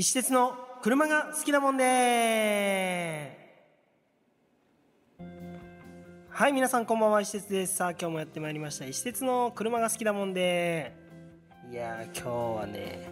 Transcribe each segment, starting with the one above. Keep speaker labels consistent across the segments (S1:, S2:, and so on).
S1: 石鉄の車が好きだもんで。はい皆さんこんばんは。石鉄です。さあ今日もやってまいりました。石鉄の車が好きだもんで。いやー今日はね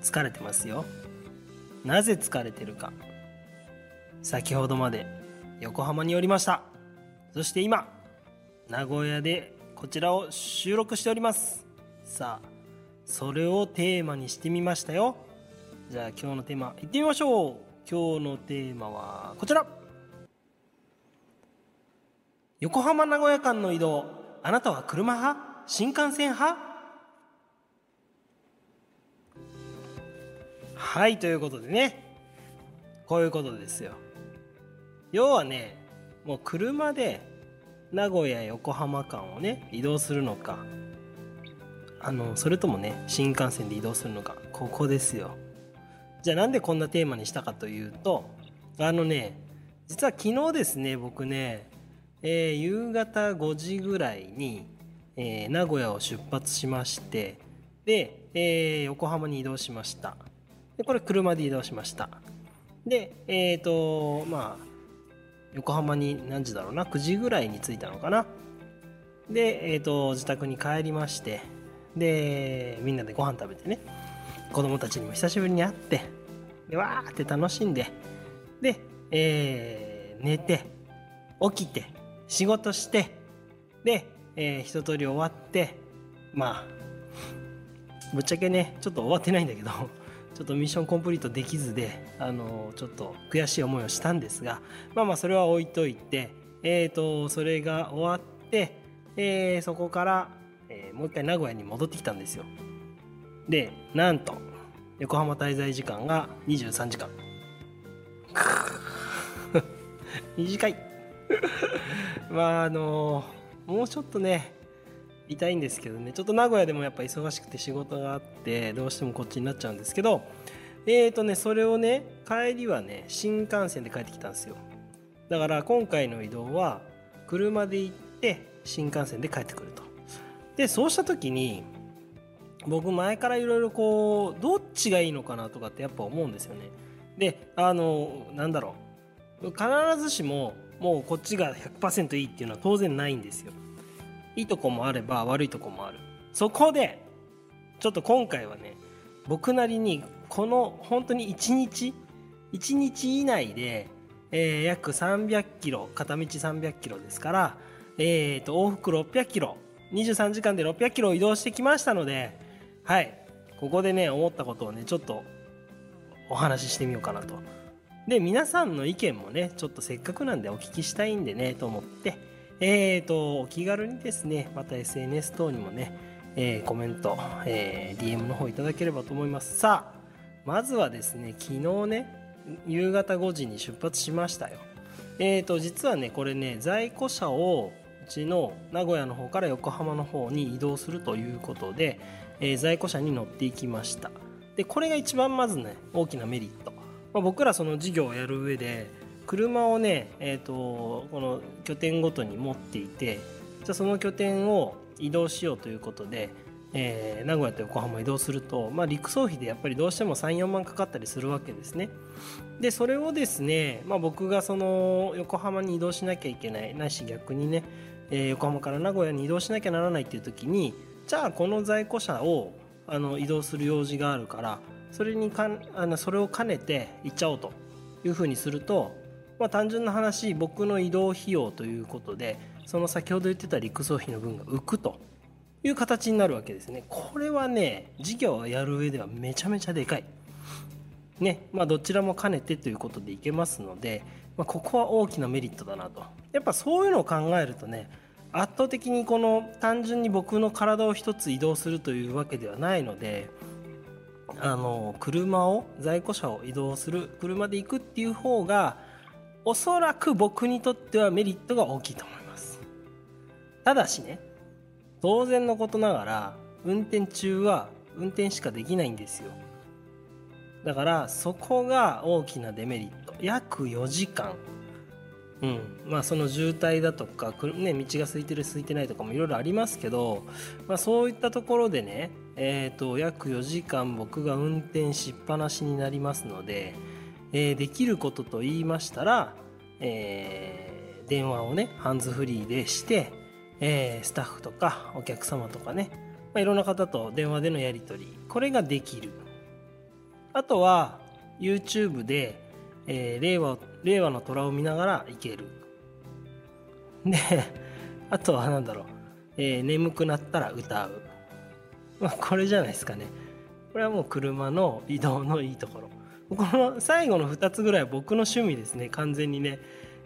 S1: 疲れてますよ。なぜ疲れてるか。先ほどまで横浜におりました。そして今名古屋でこちらを収録しております。さあそれをテーマにしてみましたよ。じゃあ今日のテーマいってみましょう。今日のテーマはこちら。横浜名古屋間の移動。あなたは車派？新幹線派？はいということでね。こういうことですよ。要はねもう車で名古屋横浜間をね移動するのか。あのそれともね新幹線で移動するのか。ここですよ。じゃあなんでこんなテーマにしたかというとあのね実は昨日ですね僕ね、えー、夕方5時ぐらいに、えー、名古屋を出発しましてで、えー、横浜に移動しました。でこれ車で移動しました。でえっ、とまあ横浜に何時だろうな9時ぐらいに着いたのかな。で、えーと自宅に帰りましてでみんなでご飯食べてね。子供たちにも久しぶりに会ってでわーって楽しんでで、えー、寝て起きて仕事してで、えー、一通り終わってまあぶっちゃけねちょっと終わってないんだけど ちょっとミッションコンプリートできずであのちょっと悔しい思いをしたんですがまあまあそれは置いといてえっ、ー、とそれが終わって、えー、そこから、えー、もう一回名古屋に戻ってきたんですよ。でなんと横浜滞在時間が23時間。短い。まああのもうちょっとね痛いんですけどね。ちょっと名古屋でもやっぱ忙しくて仕事があってどうしてもこっちになっちゃうんですけどえーとねそれをね帰りはね新幹線で帰ってきたんですよ。だから今回の移動は車で行って新幹線で帰ってくると。でそうした時に僕前からいろいろこうどっちがいいのかなとかってやっぱ思うんですよね。であのなんだろう。必ずしももうこっちが100%いいっていうのは当然ないんですよ。いいとこもあれば悪いとこもある。そこでちょっと今回はね僕なりにこの本当に1日1日以内で、えー、約300キロ片道300キロですから、えー、と往復600キロ23時間で600キロ移動してきましたのではい。ここでね思ったことをねちょっとお話ししてみようかなと。で皆さんの意見もねちょっとせっかくなんでお聞きしたいんでねと思って。えーとお気軽にですねまた SNS 等にもね、えー、コメント、えー、DM の方いただければと思います。さあまずはですね昨日ね夕方5時に出発しましたよ。えーと実はねこれね在庫車をうちの名古屋の方から横浜の方に移動するということでえー、在庫車に乗っていきました。でこれが一番まずね大きなメリット、まあ、僕らその事業をやる上で車をね、えーと、この拠点ごとに持っていてじゃその拠点を移動しようということで、えー、名古屋と横浜移動すると、まあ、陸送費でやっぱりどうしても34万かかったりするわけですね。でそれをですね、まあ、僕がその横浜に移動しなきゃいけないないし逆にね、えー、横浜から名古屋に移動しなきゃならないっていう時にじゃあこの在庫車をあの移動する用事があるからそれにかあのそれを兼ねて行っちゃおうというふうにすると、まあ、単純な話僕の移動費用ということでその先ほど言ってた陸送費の分が浮くという形になるわけですね。これはね事業をやる上ではめちゃめちゃでかい。ねまあどちらも兼ねてということでいけますので、まあ、ここは大きなメリットだなと。やっぱそういうのを考えるとね圧倒的にこの単純に僕の体を一つ移動するというわけではないのであの車を在庫車を移動する車で行くっていう方がおそらく僕にとってはメリットが大きいと思います。ただしね当然のことながら運転中は運転しかできないんですよ。だからそこが大きなデメリット。約4時間。うん。まあ、その渋滞だとか、ね、道が空いてる空いてないとかもいろいろありますけど、まあ、そういったところでね、えーと、約4時間僕が運転しっぱなしになりますので、えー、できることと言いましたら、えー、電話をねハンズフリーでして、えー、スタッフとかお客様とかね、まあ、いろんな方と電話でのやり取りこれができる。あとは YouTube で、えー、令和令和の虎を見ながら行ける。であとは何だろう、えー、眠くなったら歌う、まあ、これじゃないですかね。これはもう車の移動のいいところ。この最後の2つぐらいは僕の趣味ですね。完全にね。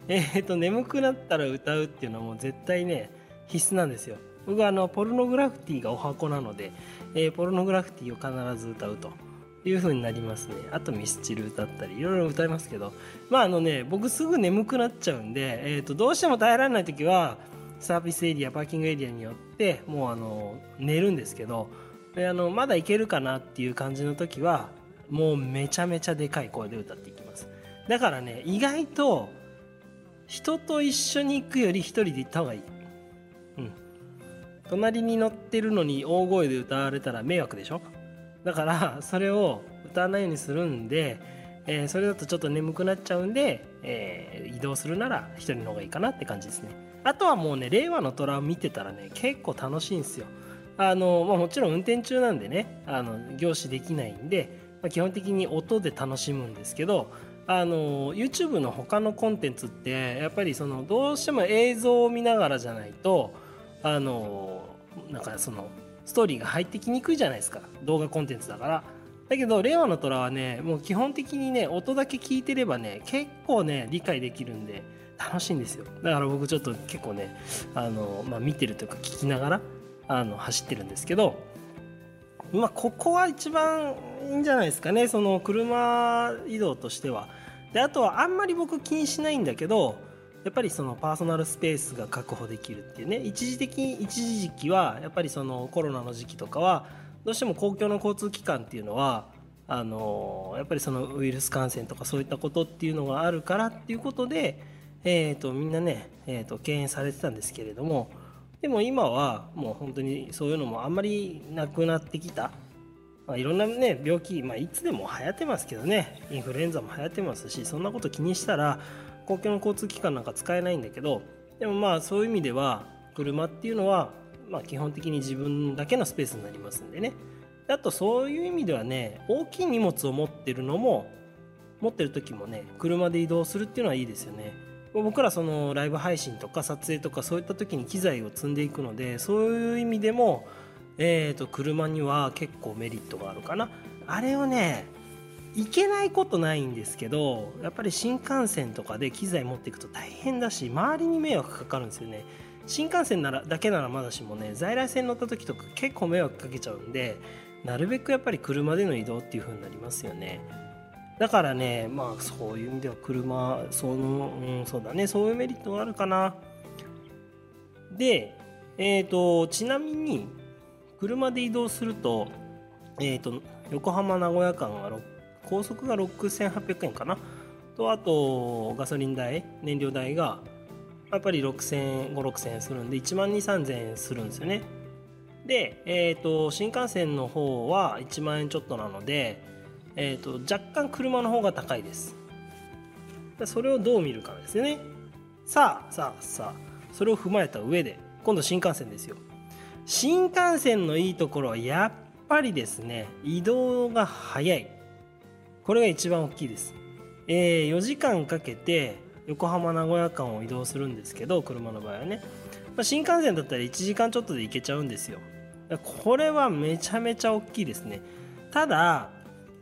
S1: えっ、ー、と眠くなったら歌うっていうのはもう絶対ね必須なんですよ。僕はあのポルノグラフィティがお箱なので、えー、ポルノグラフィティを必ず歌うと。いう風になりますね。あとミスチル歌ったりいろいろ歌いますけど。まああのね僕すぐ眠くなっちゃうんで、えー、とどうしても耐えられない時はサービスエリアパーキングエリアによってもうあの寝るんですけどであのまだいけるかなっていう感じの時はもうめちゃめちゃでかい声で歌っていきます。だからね意外と人と一緒に行くより一人で行った方がいい。うん。隣に乗ってるのに大声で歌われたら迷惑でしょ？だからそれを歌わないようにするんで、えー、それだとちょっと眠くなっちゃうんで、えー、移動するなら1人の方がいいかなって感じですね。あとはもうね令和の虎を見てたらね結構楽しいんですよ。あの、まあ、もちろん運転中なんでねあの凝視できないんで、まあ、基本的に音で楽しむんですけどあの YouTube の他のコンテンツってやっぱりそのどうしても映像を見ながらじゃないとあのなんかそのストーリーが入ってきにくいじゃないですか。動画コンテンツだから。だけど令和の虎はねもう基本的にね音だけ聞いてればね結構ね理解できるんで楽しいんですよ。だから僕ちょっと結構ねあの、まあ、見てるというか聞きながらあの走ってるんですけどまあここは一番いいんじゃないですかね。その車移動としては。であとはあんまり僕気にしないんだけどやっぱりそのパーソナルスペースが確保できるっていうね。一時的一時期はやっぱりそのコロナの時期とかはどうしても公共の交通機関っていうのはあのやっぱりそのウイルス感染とかそういったことっていうのがあるからっていうことで、えーと、みんなね、えーと、敬遠されてたんですけれどもでも今はもう本当にそういうのもあんまりなくなってきた、まあ、いろんなね病気、まあ、いつでも流行ってますけどね。インフルエンザも流行ってますしそんなこと気にしたら公共の交通機関なんか使えないんだけどでもまあそういう意味では車っていうのはまあ基本的に自分だけのスペースになりますんでね。あとそういう意味ではね大きい荷物を持ってるのも持ってる時もね車で移動するっていうのはいいですよね。僕らそのライブ配信とか撮影とかそういった時に機材を積んでいくのでそういう意味でもえーと車には結構メリットがあるかな。あれをね行けないことないんですけどやっぱり新幹線とかで機材持っていくと大変だし周りに迷惑かかるんですよね。新幹線ならだけならまだしもね在来線乗った時とか結構迷惑かけちゃうんでなるべくやっぱり車での移動っていう風になりますよね。だからねまあそういう意味では車その、うん、そうだねそういうメリットがあるかな。でえっ、ー、とちなみに車で移動するとえっ、ー、と横浜名古屋間が高速が6800円かな？とあとガソリン代燃料代がやっぱり6000円56000円するんで1万23000円するんですよね。で、えーと、新幹線の方は1万円ちょっとなので、えーと、若干車の方が高いです。それをどう見るかですよね。さあさあさあそれを踏まえた上で今度新幹線ですよ。新幹線のいいところはやっぱりですね移動が早い。これが一番大きいです、えー、4時間かけて横浜名古屋間を移動するんですけど車の場合はね、まあ、新幹線だったら1時間ちょっとで行けちゃうんですよ。これはめちゃめちゃ大きいですね。ただ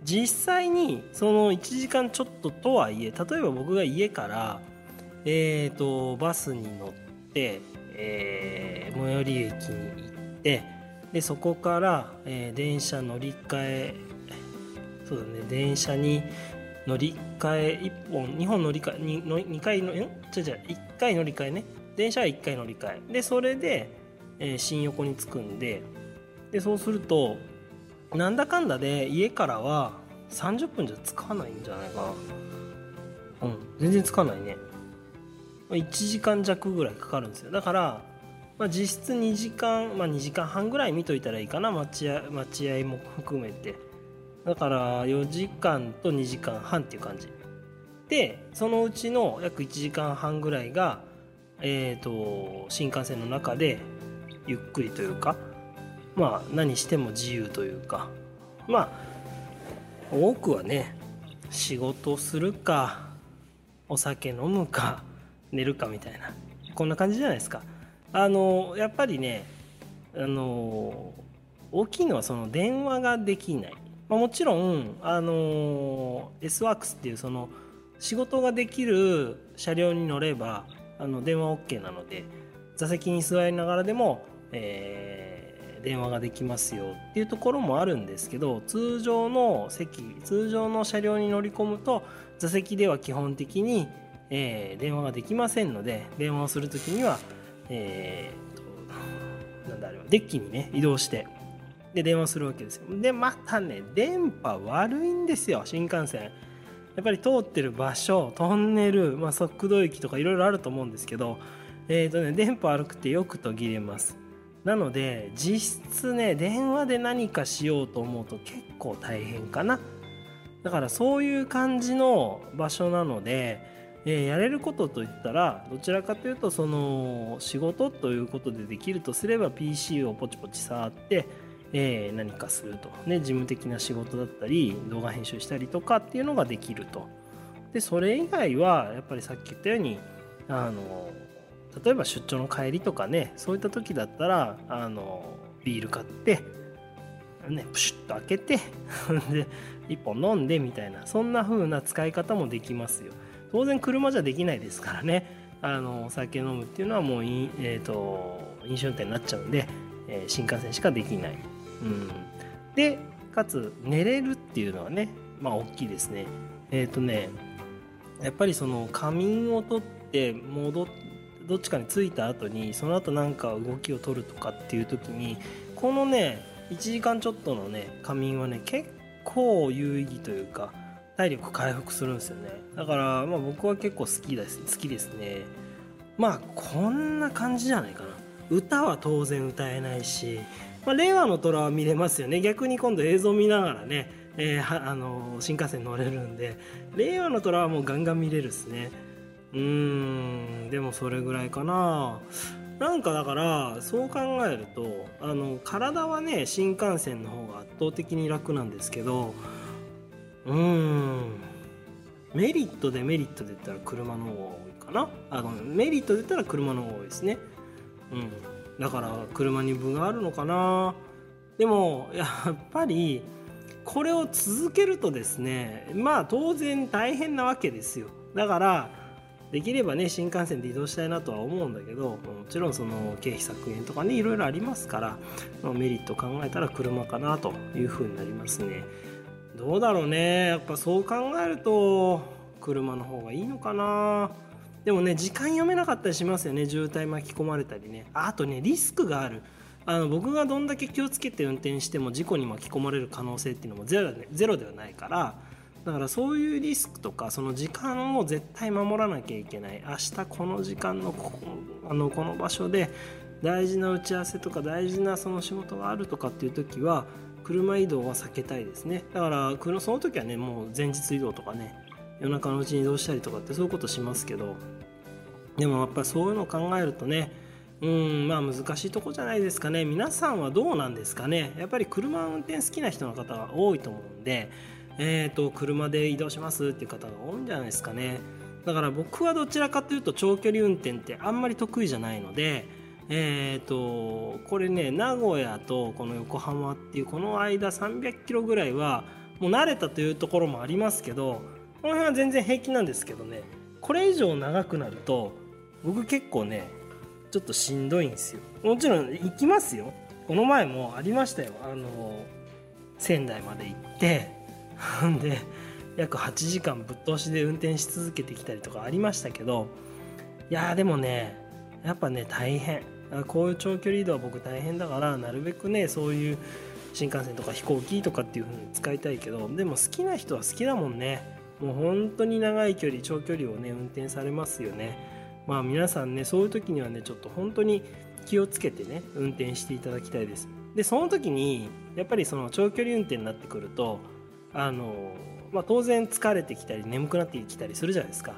S1: 実際にその1時間ちょっととはいえ例えば僕が家からえーとバスに乗って、えー、最寄り駅に行ってでそこから、えー、電車乗り換えそうだね。電車に乗り換え1本2本乗り換え 2, 2回のん？違う違う。1回乗り換えね。電車は1回乗り換え。でそれで、えー、新横に着くんで。でそうするとなんだかんだで家からは30分じゃ着かないんじゃないかな。うん。全然着かないね。1時間弱ぐらいかかるんですよ。だから、まあ、実質2時間、まあ、2時間半ぐらい見といたらいいかな。待合待合も含めて。だから4時間と2時間半っていう感じ。でそのうちの約1時間半ぐらいが、えーと、新幹線の中でゆっくりというかまあ何しても自由というか。まあ多くはね仕事するかお酒飲むか寝るかみたいな。こんな感じじゃないですか。あのやっぱりねあの大きいのはその電話ができない、まあ、もちろんあの S ワークスっていうその仕事ができる車両に乗ればあの電話 OK なので座席に座りながらでも、えー、電話ができますよっていうところもあるんですけど通常の席通常の車両に乗り込むと座席では基本的に、えー、電話ができませんので電話をする時には、えー、なんだあれはデッキにね移動してで電話するわけですよ。でまたね電波悪いんですよ新幹線。やっぱり通ってる場所トンネル、まあ、速度域とかいろいろあると思うんですけど、えーとね、電波悪くてよく途切れます。なので実質ね電話で何かしようと思うと結構大変かな。だからそういう感じの場所なので、えー、やれることといったらどちらかというとその仕事ということでできるとすれば PC をポチポチ触ってえー、何かすると、ね、事務的な仕事だったり動画編集したりとかっていうのができると。でそれ以外はやっぱりさっき言ったようにあの例えば出張の帰りとかねそういった時だったらあのビール買ってねプシュッと開けて で1本飲んでみたいなそんな風な使い方もできますよ。当然車じゃできないですからね。あのお酒飲むっていうのはもう、えーと飲酒運転になっちゃうんで、え、新幹線しかできない。うん、でかつ寝れるっていうのはねまあ大きいですね。えっ、ー、とねやっぱりその仮眠を取って戻どっちかに着いた後にその後なんか動きを取るとかっていう時にこのね1時間ちょっとのね仮眠はね結構有意義というか体力回復するんですよね。だからまあ僕は結構好きです好きですね。まあこんな感じじゃないかな。歌は当然歌えないしまあ、令和の虎は見れますよね。逆に今度映像見ながらね、えー、あの新幹線乗れるんで。令和の虎はもうガンガン見れるっすね。うん。でもそれぐらいかな。なんかだからそう考えるとあの体はね新幹線の方が圧倒的に楽なんですけどうん。メリットでメリットで言ったら車の方が多いかな。あのメリットで言ったら車の方が多いですね。うん。だから車に分があるのかな。でもやっぱりこれを続けるとですねまあ当然大変なわけですよ。だからできればね新幹線で移動したいなとは思うんだけどもちろんその経費削減とかねいろいろありますから、ま、メリット考えたら車かなというふうになりますね。どうだろうね。やっぱそう考えると車の方がいいのかな。でもね時間読めなかったりしますよね渋滞巻き込まれたりね。あとねリスクがある。あの僕がどんだけ気をつけて運転しても事故に巻き込まれる可能性っていうのもゼロでゼロではないから。だからそういうリスクとかその時間を絶対守らなきゃいけない。明日この時間のこあのこの場所で大事な打ち合わせとか大事なその仕事があるとかっていう時は車移動は避けたいですね。だからその時はねもう前日移動とかね夜中のうちに移動したりとかってそういうことしますけどでもやっぱりそういうのを考えるとねうんまあ難しいとこじゃないですかね。皆さんはどうなんですかね。やっぱり車運転好きな人の方が多いと思うんでえーと、車で移動しますっていう方が多いんじゃないですかね。だから僕はどちらかというと長距離運転ってあんまり得意じゃないのでえーとこれね名古屋とこの横浜っていうこの間300キロぐらいはもう慣れたというところもありますけどこの辺は全然平気なんですけどね。これ以上長くなると僕結構ねちょっとしんどいんですよ。もちろん行きますよ。この前もありましたよ。あの仙台まで行ってほん で約8時間ぶっ通しで運転し続けてきたりとかありましたけどいやでもねやっぱね大変。こういう長距離移動は僕大変だからなるべくねそういう新幹線とか飛行機とかっていう風に使いたいけどでも好きな人は好きだもんね。もう本当に長い距離長距離をね運転されますよね。まあ皆さんねそういう時にはねちょっと本当に気をつけてね運転していただきたいです。でその時にやっぱりその長距離運転になってくるとあの、まあ、当然疲れてきたり眠くなってきたりするじゃないですか。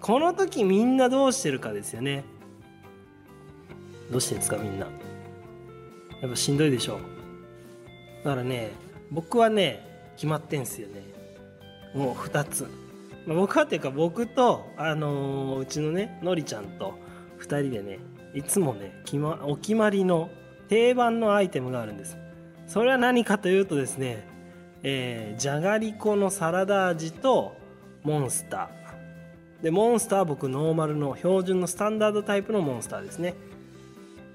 S1: この時みんなどうしてるかですよね。どうしてんですかみんな。やっぱしんどいでしょう。だからね僕はね決まってんすよね。もう2つ、まあ、僕はっていうか僕と、あのー、うちのねのりちゃんと2人でねいつもね決、ま、お決まりの定番のアイテムがあるんです。それは何かというとですね、えー、じゃがりこのサラダ味とモンスター。でモンスターは僕ノーマルの標準のスタンダードタイプのモンスターですね。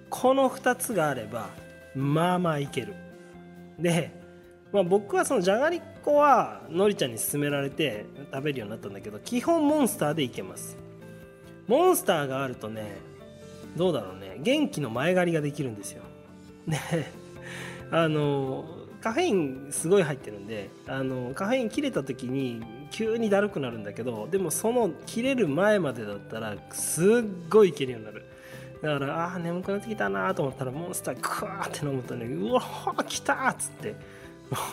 S1: この2つがあればまあまあいける。で、まあ、僕はそのじゃがりこはのりちゃんに勧められて食べるようになったんだけど基本モンスターでいけます。モンスターがあるとねどうだろうね。元気の前借りができるんですよ。であのカフェインすごい入ってるんであのカフェイン切れた時に急にだるくなるんだけどでもその切れる前までだったらすっごいいけるようになる。だからああ眠くなってきたなと思ったらモンスタークワーって飲むとねうわ来たっつって。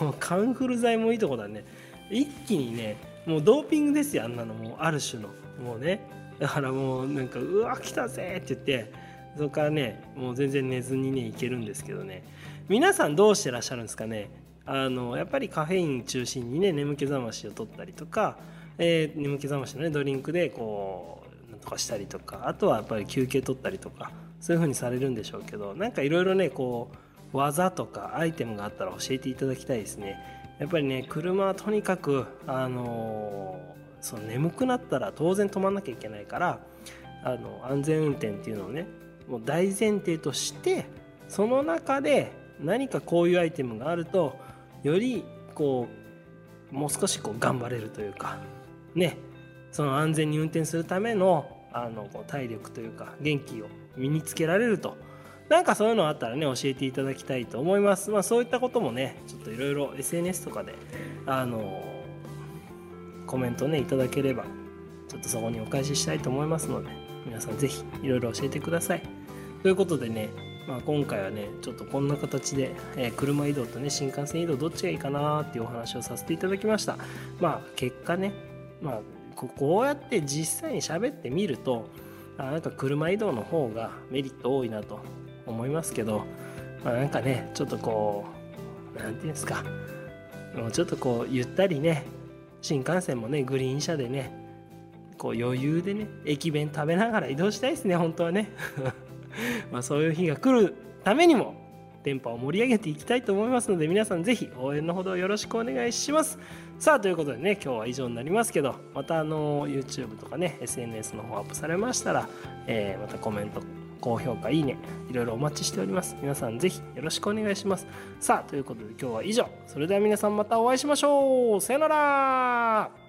S1: もうカンフル剤もいいとこだね。一気にねもうドーピングですよあんなの。もうある種の。もうね。だからもうなんかうわ来たぜって言って。そこからねもう全然寝ずにねいけるんですけどね。皆さんどうしてらっしゃるんですかね。あのやっぱりカフェイン中心にね眠気覚ましを取ったりとか、えー、眠気覚ましのねドリンクでこうなんとかしたりとかあとはやっぱり休憩取ったりとかそういう風にされるんでしょうけどなんかいろいろねこう技とかアイテムがあったら教えていただきたいですね。やっぱりね車はとにかくあのー、その眠くなったら当然止まんなきゃいけないからあの安全運転っていうのをねもう大前提としてその中で何かこういうアイテムがあるとよりこうもう少しこう頑張れるというかねその安全に運転するためのあの体力というか元気を身につけられるとなんかそういうのあったらね教えていただきたいと思います。まあそういったこともねちょっといろいろ SNS とかであのコメントねいただければちょっとそこにお返ししたいと思いますので皆さん是非いろいろ教えてください。ということでねまあ、今回はねちょっとこんな形で、えー、車移動とね新幹線移動どっちがいいかなっていうお話をさせていただきました。まあ結果ねまあこうやって実際に喋ってみるとあなんか車移動の方がメリット多いなと。思いますけど、まあ、なんかねちょっとこう何て言うんですか。もうちょっとこうゆったりね新幹線もねグリーン車でねこう余裕でね駅弁食べながら移動したいですね本当はね。まあそういう日が来るためにも電波を盛り上げていきたいと思いますので皆さんぜひ応援のほどよろしくお願いします。さあということでね今日は以上になりますけどまたあの YouTube とかね SNS の方アップされましたら、えー、またコメント高評価いいねいろいろお待ちしております。皆さんぜひよろしくお願いします。さあということで今日は以上。それでは皆さんまたお会いしましょう。さよなら。